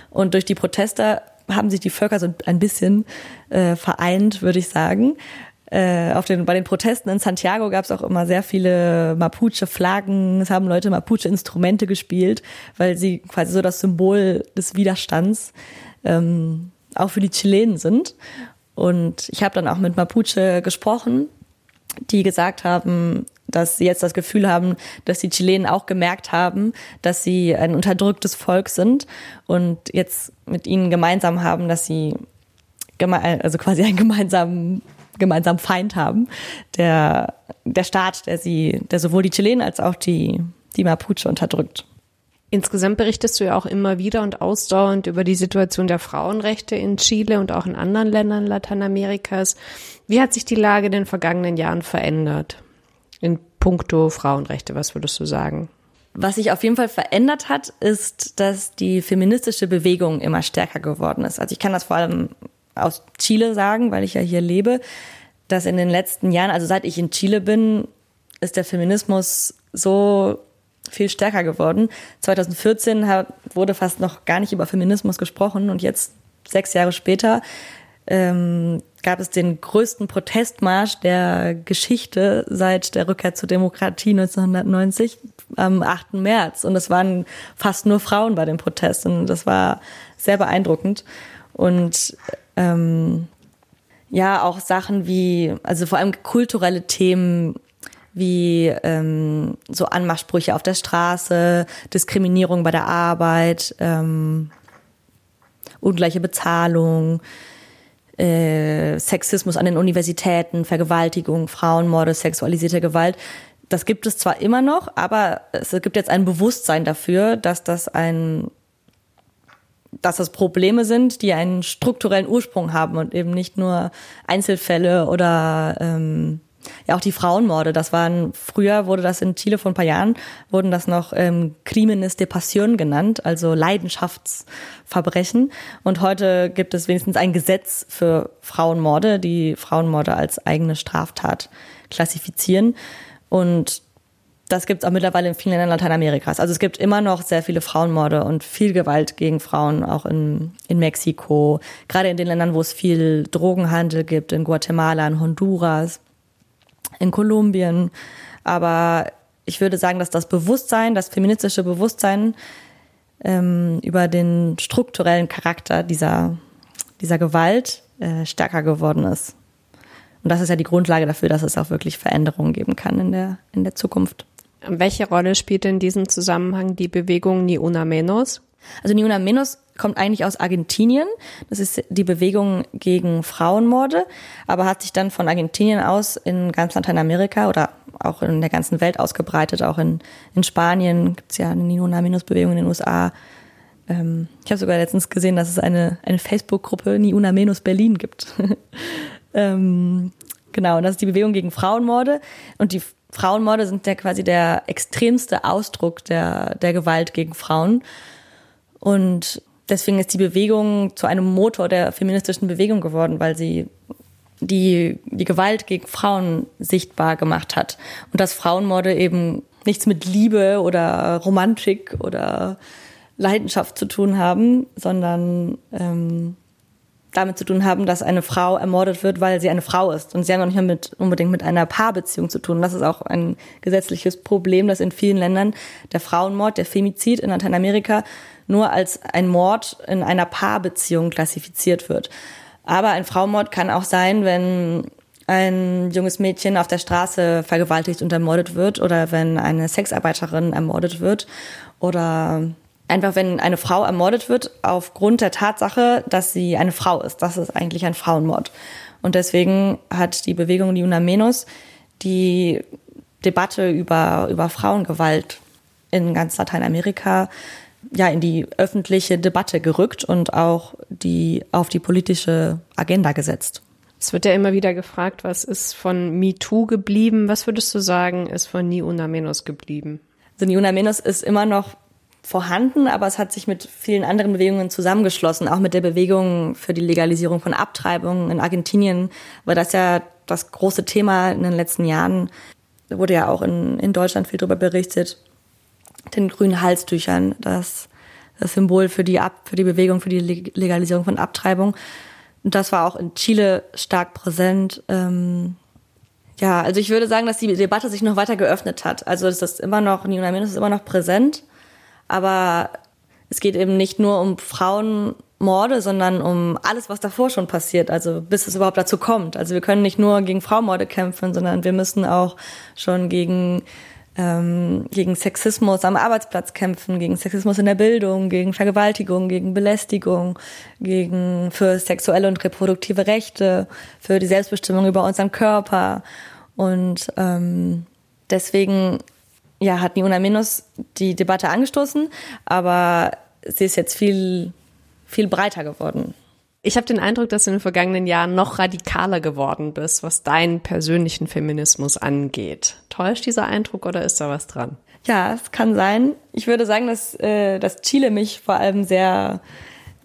Und durch die Proteste haben sich die Völker so ein bisschen äh, vereint, würde ich sagen. Äh, auf den, bei den Protesten in Santiago gab es auch immer sehr viele Mapuche-Flaggen. Es haben Leute Mapuche-Instrumente gespielt, weil sie quasi so das Symbol des Widerstands ähm, auch für die Chilenen sind. Und ich habe dann auch mit Mapuche gesprochen, die gesagt haben, dass sie jetzt das Gefühl haben, dass die Chilenen auch gemerkt haben, dass sie ein unterdrücktes Volk sind und jetzt mit ihnen gemeinsam haben, dass sie also quasi einen gemeinsamen gemeinsamen Feind haben, der der Staat, der sie, der sowohl die Chilenen als auch die die Mapuche unterdrückt. Insgesamt berichtest du ja auch immer wieder und ausdauernd über die Situation der Frauenrechte in Chile und auch in anderen Ländern Lateinamerikas. Wie hat sich die Lage in den vergangenen Jahren verändert? In puncto Frauenrechte, was würdest du sagen? Was sich auf jeden Fall verändert hat, ist, dass die feministische Bewegung immer stärker geworden ist. Also ich kann das vor allem aus Chile sagen, weil ich ja hier lebe, dass in den letzten Jahren, also seit ich in Chile bin, ist der Feminismus so viel stärker geworden. 2014 wurde fast noch gar nicht über Feminismus gesprochen und jetzt, sechs Jahre später, ähm, gab es den größten Protestmarsch der Geschichte seit der Rückkehr zur Demokratie 1990 am 8. März. Und es waren fast nur Frauen bei dem Protest. Und das war sehr beeindruckend. Und ähm, ja, auch Sachen wie, also vor allem kulturelle Themen wie ähm, so Anmachsprüche auf der Straße, Diskriminierung bei der Arbeit, ähm, ungleiche Bezahlung, äh, Sexismus an den Universitäten, Vergewaltigung, Frauenmorde, sexualisierte Gewalt. Das gibt es zwar immer noch, aber es gibt jetzt ein Bewusstsein dafür, dass das ein dass das Probleme sind, die einen strukturellen Ursprung haben und eben nicht nur Einzelfälle oder ähm, ja, auch die Frauenmorde, das waren, früher wurde das in Chile vor ein paar Jahren, wurden das noch ähm, Crímenes de Pasión genannt, also Leidenschaftsverbrechen. Und heute gibt es wenigstens ein Gesetz für Frauenmorde, die Frauenmorde als eigene Straftat klassifizieren. Und das gibt es auch mittlerweile in vielen Ländern Lateinamerikas. Also es gibt immer noch sehr viele Frauenmorde und viel Gewalt gegen Frauen, auch in, in Mexiko, gerade in den Ländern, wo es viel Drogenhandel gibt, in Guatemala, in Honduras in Kolumbien. Aber ich würde sagen, dass das Bewusstsein, das feministische Bewusstsein ähm, über den strukturellen Charakter dieser, dieser Gewalt äh, stärker geworden ist. Und das ist ja die Grundlage dafür, dass es auch wirklich Veränderungen geben kann in der, in der Zukunft. Welche Rolle spielt in diesem Zusammenhang die Bewegung Ni Una Menos? Also Ni Una Menos kommt eigentlich aus Argentinien. Das ist die Bewegung gegen Frauenmorde, aber hat sich dann von Argentinien aus in ganz Lateinamerika oder auch in der ganzen Welt ausgebreitet. Auch in, in Spanien gibt es ja eine Ni Una Menos Bewegung in den USA. Ähm, ich habe sogar letztens gesehen, dass es eine, eine Facebook-Gruppe Ni Una Menos Berlin gibt. ähm, genau, und das ist die Bewegung gegen Frauenmorde. Und die Frauenmorde sind ja quasi der extremste Ausdruck der, der Gewalt gegen Frauen. Und deswegen ist die Bewegung zu einem Motor der feministischen Bewegung geworden, weil sie die, die Gewalt gegen Frauen sichtbar gemacht hat. Und dass Frauenmorde eben nichts mit Liebe oder Romantik oder Leidenschaft zu tun haben, sondern ähm, damit zu tun haben, dass eine Frau ermordet wird, weil sie eine Frau ist. Und sie haben auch nicht mehr mit, unbedingt mit einer Paarbeziehung zu tun. Das ist auch ein gesetzliches Problem, dass in vielen Ländern der Frauenmord, der Femizid in Lateinamerika nur als ein Mord in einer Paarbeziehung klassifiziert wird. Aber ein Frauenmord kann auch sein, wenn ein junges Mädchen auf der Straße vergewaltigt und ermordet wird oder wenn eine Sexarbeiterin ermordet wird oder einfach wenn eine Frau ermordet wird aufgrund der Tatsache, dass sie eine Frau ist. Das ist eigentlich ein Frauenmord. Und deswegen hat die Bewegung Liuna Menos die Debatte über, über Frauengewalt in ganz Lateinamerika ja in die öffentliche Debatte gerückt und auch die auf die politische Agenda gesetzt. Es wird ja immer wieder gefragt, was ist von MeToo geblieben? Was würdest du sagen, ist von Ni Una Menos geblieben? Also Ni Una Menos ist immer noch vorhanden, aber es hat sich mit vielen anderen Bewegungen zusammengeschlossen, auch mit der Bewegung für die Legalisierung von Abtreibungen in Argentinien, weil das ja das große Thema in den letzten Jahren, wurde ja auch in, in Deutschland viel darüber berichtet, den grünen Halstüchern, das, das Symbol für die, Ab, für die Bewegung, für die Legalisierung von Abtreibung. Und das war auch in Chile stark präsent. Ähm, ja, also ich würde sagen, dass die Debatte sich noch weiter geöffnet hat. Also es ist immer noch, Ni Una Menos ist immer noch präsent, aber es geht eben nicht nur um Frauenmorde, sondern um alles, was davor schon passiert, also bis es überhaupt dazu kommt. Also wir können nicht nur gegen Frauenmorde kämpfen, sondern wir müssen auch schon gegen ähm, gegen Sexismus am Arbeitsplatz kämpfen, gegen Sexismus in der Bildung, gegen Vergewaltigung, gegen Belästigung, gegen für sexuelle und reproduktive Rechte, für die Selbstbestimmung über unseren Körper. Und ähm, deswegen ja, hat Niuna Minus die Debatte angestoßen, aber sie ist jetzt viel, viel breiter geworden. Ich habe den Eindruck, dass du in den vergangenen Jahren noch radikaler geworden bist, was deinen persönlichen Feminismus angeht. Täuscht dieser Eindruck oder ist da was dran? Ja, es kann sein. Ich würde sagen, dass, äh, dass Chile mich vor allem sehr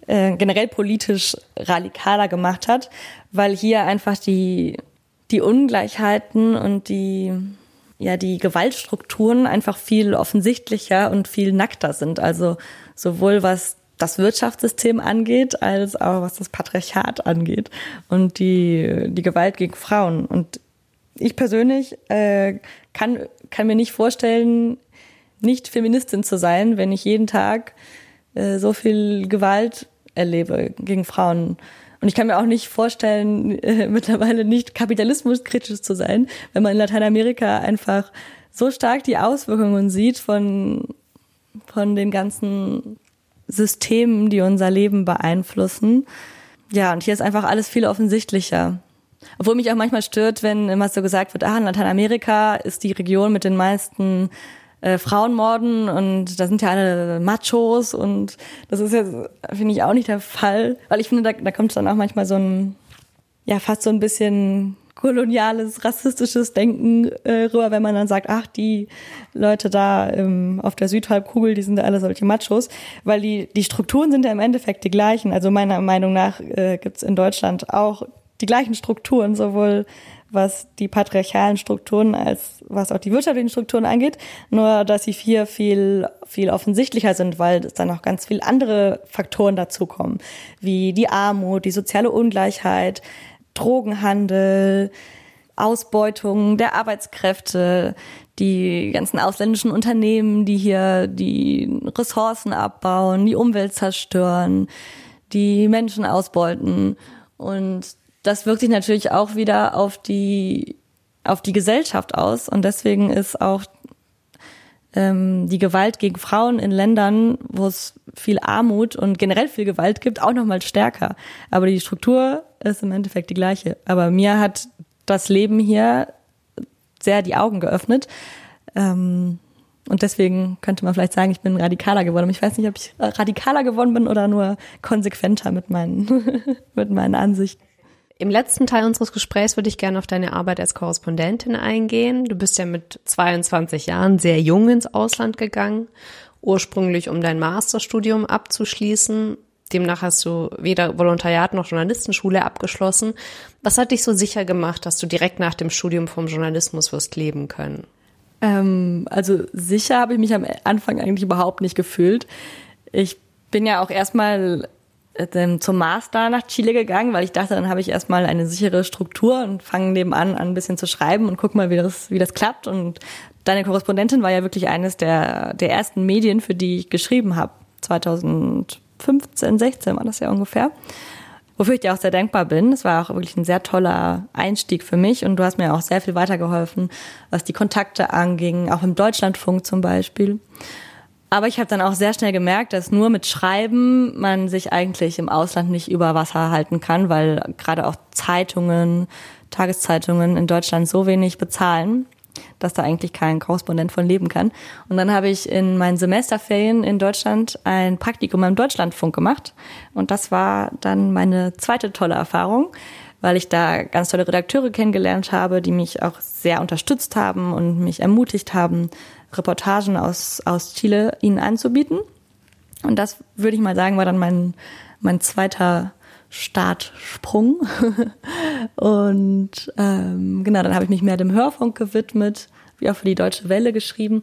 äh, generell politisch radikaler gemacht hat, weil hier einfach die, die Ungleichheiten und die, ja, die Gewaltstrukturen einfach viel offensichtlicher und viel nackter sind. Also sowohl was das Wirtschaftssystem angeht, als auch was das Patriarchat angeht und die, die Gewalt gegen Frauen. Und ich persönlich äh, kann, kann mir nicht vorstellen, nicht Feministin zu sein, wenn ich jeden Tag äh, so viel Gewalt erlebe gegen Frauen. Und ich kann mir auch nicht vorstellen, äh, mittlerweile nicht kapitalismuskritisch zu sein, wenn man in Lateinamerika einfach so stark die Auswirkungen sieht von, von den ganzen Systemen, die unser Leben beeinflussen. Ja, und hier ist einfach alles viel offensichtlicher. Obwohl mich auch manchmal stört, wenn immer so gesagt wird, ah, in Lateinamerika ist die Region mit den meisten äh, Frauenmorden und da sind ja alle Machos und das ist ja, finde ich, auch nicht der Fall. Weil ich finde, da, da kommt dann auch manchmal so ein, ja, fast so ein bisschen koloniales, rassistisches Denken äh, rüber, wenn man dann sagt, ach, die Leute da ähm, auf der Südhalbkugel, die sind ja alle solche Machos, weil die, die Strukturen sind ja im Endeffekt die gleichen. Also meiner Meinung nach äh, gibt es in Deutschland auch die gleichen Strukturen, sowohl was die patriarchalen Strukturen als was auch die wirtschaftlichen Strukturen angeht, nur dass sie hier viel viel offensichtlicher sind, weil es dann auch ganz viel andere Faktoren dazukommen, wie die Armut, die soziale Ungleichheit, Drogenhandel, Ausbeutung der Arbeitskräfte, die ganzen ausländischen Unternehmen, die hier die Ressourcen abbauen, die Umwelt zerstören, die Menschen ausbeuten. Und das wirkt sich natürlich auch wieder auf die, auf die Gesellschaft aus. Und deswegen ist auch ähm, die Gewalt gegen Frauen in Ländern, wo es viel Armut und generell viel Gewalt gibt, auch nochmal stärker. Aber die Struktur ist im Endeffekt die gleiche. Aber mir hat das Leben hier sehr die Augen geöffnet. Ähm, und deswegen könnte man vielleicht sagen, ich bin radikaler geworden. Ich weiß nicht, ob ich radikaler geworden bin oder nur konsequenter mit meinen, mit meinen Ansichten. Im letzten Teil unseres Gesprächs würde ich gerne auf deine Arbeit als Korrespondentin eingehen. Du bist ja mit 22 Jahren sehr jung ins Ausland gegangen, ursprünglich um dein Masterstudium abzuschließen. Demnach hast du weder Volontariat noch Journalistenschule abgeschlossen. Was hat dich so sicher gemacht, dass du direkt nach dem Studium vom Journalismus wirst leben können? Ähm, also sicher habe ich mich am Anfang eigentlich überhaupt nicht gefühlt. Ich bin ja auch erstmal zum Master nach Chile gegangen, weil ich dachte, dann habe ich erstmal eine sichere Struktur und fange nebenan an ein bisschen zu schreiben und guck mal, wie das, wie das klappt. Und deine Korrespondentin war ja wirklich eines der, der ersten Medien, für die ich geschrieben habe. 2015, 16 war das ja ungefähr. Wofür ich dir auch sehr dankbar bin. Es war auch wirklich ein sehr toller Einstieg für mich und du hast mir auch sehr viel weitergeholfen, was die Kontakte anging, auch im Deutschlandfunk zum Beispiel. Aber ich habe dann auch sehr schnell gemerkt, dass nur mit Schreiben man sich eigentlich im Ausland nicht über Wasser halten kann, weil gerade auch Zeitungen, Tageszeitungen in Deutschland so wenig bezahlen, dass da eigentlich kein Korrespondent von leben kann. Und dann habe ich in meinen Semesterferien in Deutschland ein Praktikum am Deutschlandfunk gemacht. Und das war dann meine zweite tolle Erfahrung, weil ich da ganz tolle Redakteure kennengelernt habe, die mich auch sehr unterstützt haben und mich ermutigt haben, Reportagen aus, aus Chile ihnen anzubieten. Und das würde ich mal sagen, war dann mein, mein zweiter Startsprung. und ähm, genau, dann habe ich mich mehr dem Hörfunk gewidmet, wie auch für die Deutsche Welle geschrieben.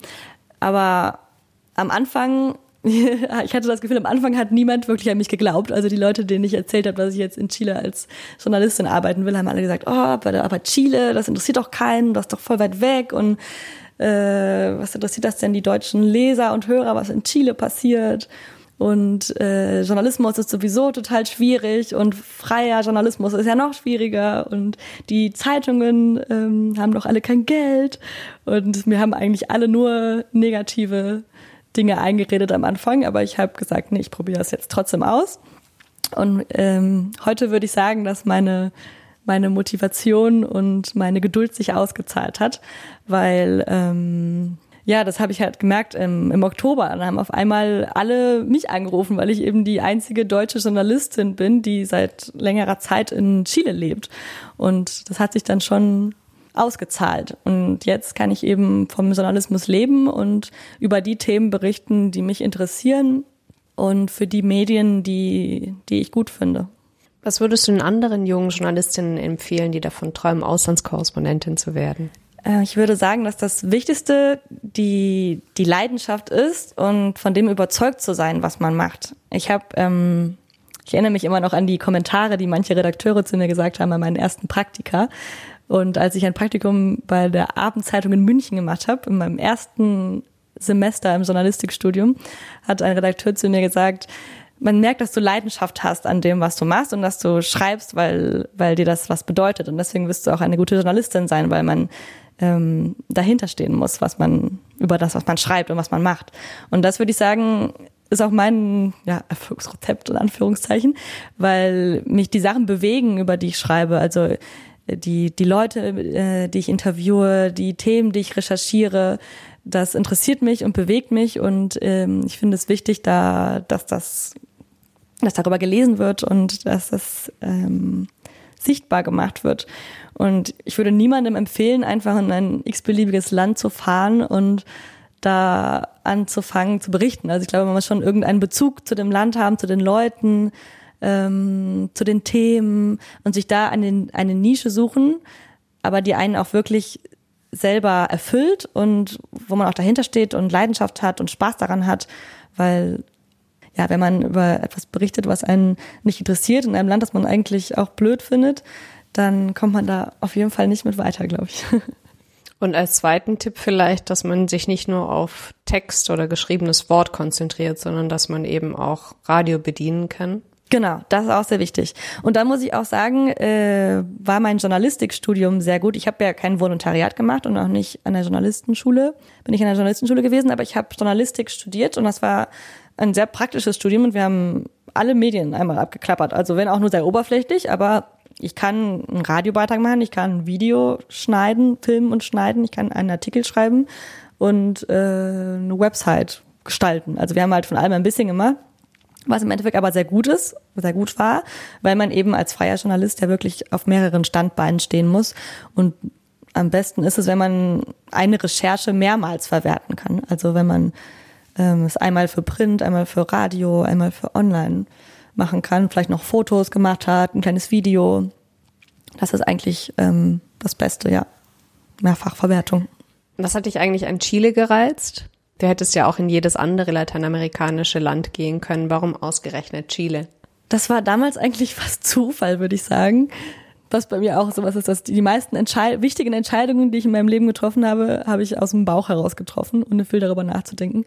Aber am Anfang, ich hatte das Gefühl, am Anfang hat niemand wirklich an mich geglaubt. Also die Leute, denen ich erzählt habe, dass ich jetzt in Chile als Journalistin arbeiten will, haben alle gesagt, oh, aber, Chile, das interessiert doch keinen, das ist doch voll weit weg und äh, was interessiert das denn die deutschen Leser und Hörer, was in Chile passiert? Und äh, Journalismus ist sowieso total schwierig und freier Journalismus ist ja noch schwieriger und die Zeitungen ähm, haben doch alle kein Geld und wir haben eigentlich alle nur negative Dinge eingeredet am Anfang, aber ich habe gesagt, nee, ich probiere das jetzt trotzdem aus. Und ähm, heute würde ich sagen, dass meine meine Motivation und meine Geduld sich ausgezahlt hat, weil ähm, ja, das habe ich halt gemerkt im, im Oktober. Dann haben auf einmal alle mich angerufen, weil ich eben die einzige deutsche Journalistin bin, die seit längerer Zeit in Chile lebt. Und das hat sich dann schon ausgezahlt. Und jetzt kann ich eben vom Journalismus leben und über die Themen berichten, die mich interessieren und für die Medien, die, die ich gut finde. Was würdest du den anderen jungen Journalistinnen empfehlen, die davon träumen, Auslandskorrespondentin zu werden? Äh, ich würde sagen, dass das Wichtigste die, die Leidenschaft ist und von dem überzeugt zu sein, was man macht. Ich habe, ähm, ich erinnere mich immer noch an die Kommentare, die manche Redakteure zu mir gesagt haben an meinen ersten Praktika. Und als ich ein Praktikum bei der Abendzeitung in München gemacht habe, in meinem ersten Semester im Journalistikstudium, hat ein Redakteur zu mir gesagt, man merkt, dass du Leidenschaft hast an dem, was du machst und dass du schreibst, weil, weil dir das was bedeutet. Und deswegen wirst du auch eine gute Journalistin sein, weil man ähm, dahinter stehen muss, was man über das, was man schreibt und was man macht. Und das würde ich sagen, ist auch mein ja, Erfolgsrezept in Anführungszeichen, weil mich die Sachen bewegen, über die ich schreibe. Also die, die Leute, äh, die ich interviewe, die Themen, die ich recherchiere, das interessiert mich und bewegt mich und ähm, ich finde es wichtig, da, dass das dass darüber gelesen wird und dass das ähm, sichtbar gemacht wird. Und ich würde niemandem empfehlen, einfach in ein x-beliebiges Land zu fahren und da anzufangen zu berichten. Also ich glaube, man muss schon irgendeinen Bezug zu dem Land haben, zu den Leuten, ähm, zu den Themen und sich da eine, eine Nische suchen, aber die einen auch wirklich selber erfüllt und wo man auch dahinter steht und Leidenschaft hat und Spaß daran hat, weil ja, wenn man über etwas berichtet, was einen nicht interessiert, in einem Land, das man eigentlich auch blöd findet, dann kommt man da auf jeden Fall nicht mit weiter, glaube ich. Und als zweiten Tipp vielleicht, dass man sich nicht nur auf Text oder geschriebenes Wort konzentriert, sondern dass man eben auch Radio bedienen kann. Genau, das ist auch sehr wichtig. Und da muss ich auch sagen, äh, war mein Journalistikstudium sehr gut. Ich habe ja kein Volontariat gemacht und auch nicht an der Journalistenschule. Bin ich an der Journalistenschule gewesen, aber ich habe Journalistik studiert und das war ein sehr praktisches Studium und wir haben alle Medien einmal abgeklappert. Also wenn auch nur sehr oberflächlich, aber ich kann einen Radiobeitrag machen, ich kann ein Video schneiden, filmen und schneiden, ich kann einen Artikel schreiben und äh, eine Website gestalten. Also wir haben halt von allem ein bisschen gemacht, was im Endeffekt aber sehr gut ist, sehr gut war, weil man eben als freier Journalist ja wirklich auf mehreren Standbeinen stehen muss und am besten ist es, wenn man eine Recherche mehrmals verwerten kann. Also wenn man ähm, es einmal für Print, einmal für Radio, einmal für Online machen kann, vielleicht noch Fotos gemacht hat, ein kleines Video. Das ist eigentlich ähm, das Beste, ja. Mehrfachverwertung. Was hat dich eigentlich an Chile gereizt? Du hättest ja auch in jedes andere lateinamerikanische Land gehen können. Warum ausgerechnet Chile? Das war damals eigentlich fast Zufall, würde ich sagen. Was bei mir auch sowas ist, dass die meisten Entscheid wichtigen Entscheidungen, die ich in meinem Leben getroffen habe, habe ich aus dem Bauch heraus getroffen, ohne viel darüber nachzudenken.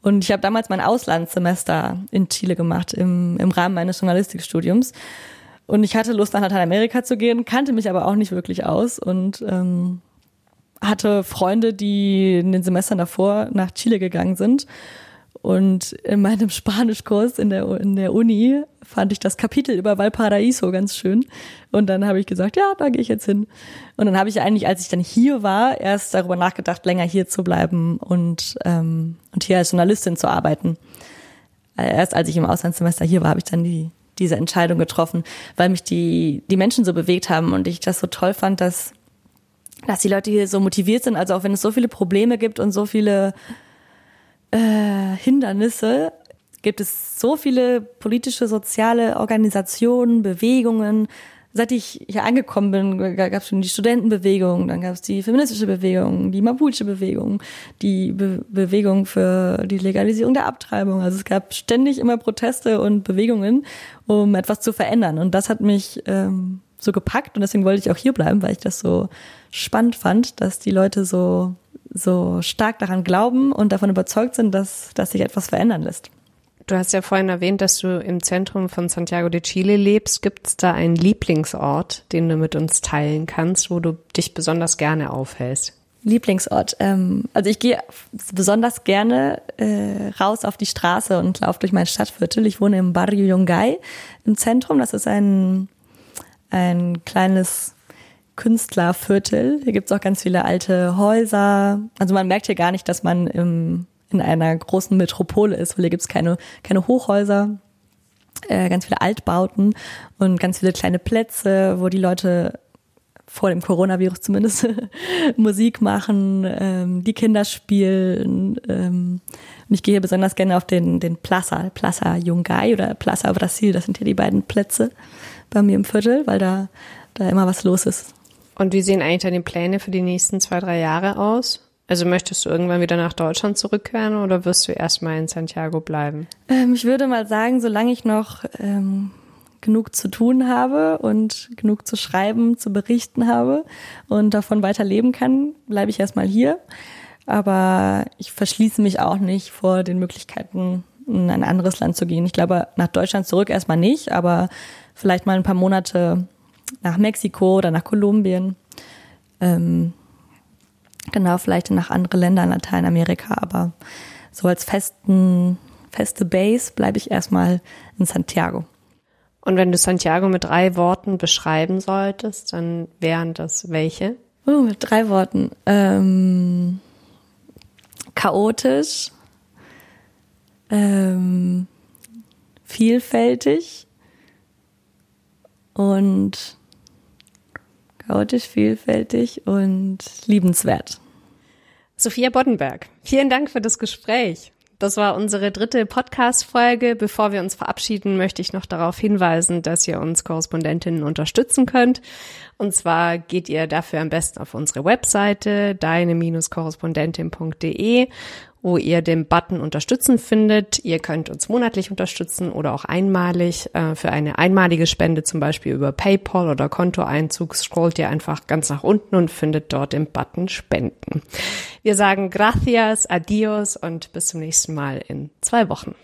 Und ich habe damals mein Auslandssemester in Chile gemacht, im, im Rahmen meines Journalistikstudiums. Und ich hatte Lust, nach Lateinamerika zu gehen, kannte mich aber auch nicht wirklich aus und ähm, hatte Freunde, die in den Semestern davor nach Chile gegangen sind. Und in meinem Spanischkurs in der, in der Uni fand ich das Kapitel über Valparaiso ganz schön. Und dann habe ich gesagt, ja, da gehe ich jetzt hin. Und dann habe ich eigentlich, als ich dann hier war, erst darüber nachgedacht, länger hier zu bleiben und, ähm, und hier als Journalistin zu arbeiten. Erst als ich im Auslandssemester hier war, habe ich dann die, diese Entscheidung getroffen, weil mich die, die Menschen so bewegt haben und ich das so toll fand, dass, dass die Leute hier so motiviert sind. Also auch wenn es so viele Probleme gibt und so viele äh, Hindernisse, gibt es so viele politische, soziale Organisationen, Bewegungen, seit ich hier angekommen bin, gab es schon die Studentenbewegung, dann gab es die feministische Bewegung, die Mapuche Bewegung, die Be Bewegung für die Legalisierung der Abtreibung. Also es gab ständig immer Proteste und Bewegungen, um etwas zu verändern. Und das hat mich ähm, so gepackt und deswegen wollte ich auch hier bleiben, weil ich das so spannend fand, dass die Leute so so stark daran glauben und davon überzeugt sind, dass, dass sich etwas verändern lässt. Du hast ja vorhin erwähnt, dass du im Zentrum von Santiago de Chile lebst. Gibt es da einen Lieblingsort, den du mit uns teilen kannst, wo du dich besonders gerne aufhältst? Lieblingsort. Ähm, also ich gehe besonders gerne äh, raus auf die Straße und laufe durch mein Stadtviertel. Ich wohne im Barrio Yungay im Zentrum. Das ist ein, ein kleines Künstlerviertel. Hier gibt es auch ganz viele alte Häuser. Also man merkt hier gar nicht, dass man im in einer großen Metropole ist, weil hier gibt's keine, keine Hochhäuser, äh, ganz viele Altbauten und ganz viele kleine Plätze, wo die Leute vor dem Coronavirus zumindest Musik machen, ähm, die Kinder spielen. Ähm, und ich gehe hier besonders gerne auf den, den Plaza, Plaza Yungay oder Plaza Brasil. Das sind hier die beiden Plätze bei mir im Viertel, weil da, da immer was los ist. Und wie sehen eigentlich deine Pläne für die nächsten zwei, drei Jahre aus? Also möchtest du irgendwann wieder nach Deutschland zurückkehren oder wirst du erstmal in Santiago bleiben? Ähm, ich würde mal sagen, solange ich noch ähm, genug zu tun habe und genug zu schreiben, zu berichten habe und davon weiter leben kann, bleibe ich erstmal hier. Aber ich verschließe mich auch nicht vor den Möglichkeiten, in ein anderes Land zu gehen. Ich glaube, nach Deutschland zurück erstmal nicht, aber vielleicht mal ein paar Monate nach Mexiko oder nach Kolumbien. Ähm, Genau, vielleicht nach andere Länder in Lateinamerika, aber so als festen, feste Base bleibe ich erstmal in Santiago. Und wenn du Santiago mit drei Worten beschreiben solltest, dann wären das welche? Oh, mit drei Worten. Ähm, chaotisch, ähm, vielfältig und chaotisch, vielfältig und liebenswert. Sophia Boddenberg, vielen Dank für das Gespräch. Das war unsere dritte Podcast-Folge. Bevor wir uns verabschieden, möchte ich noch darauf hinweisen, dass ihr uns Korrespondentinnen unterstützen könnt. Und zwar geht ihr dafür am besten auf unsere Webseite deine-korrespondentin.de wo ihr den Button Unterstützen findet. Ihr könnt uns monatlich unterstützen oder auch einmalig. Äh, für eine einmalige Spende, zum Beispiel über PayPal oder Kontoeinzug, scrollt ihr einfach ganz nach unten und findet dort den Button Spenden. Wir sagen gracias, adios und bis zum nächsten Mal in zwei Wochen.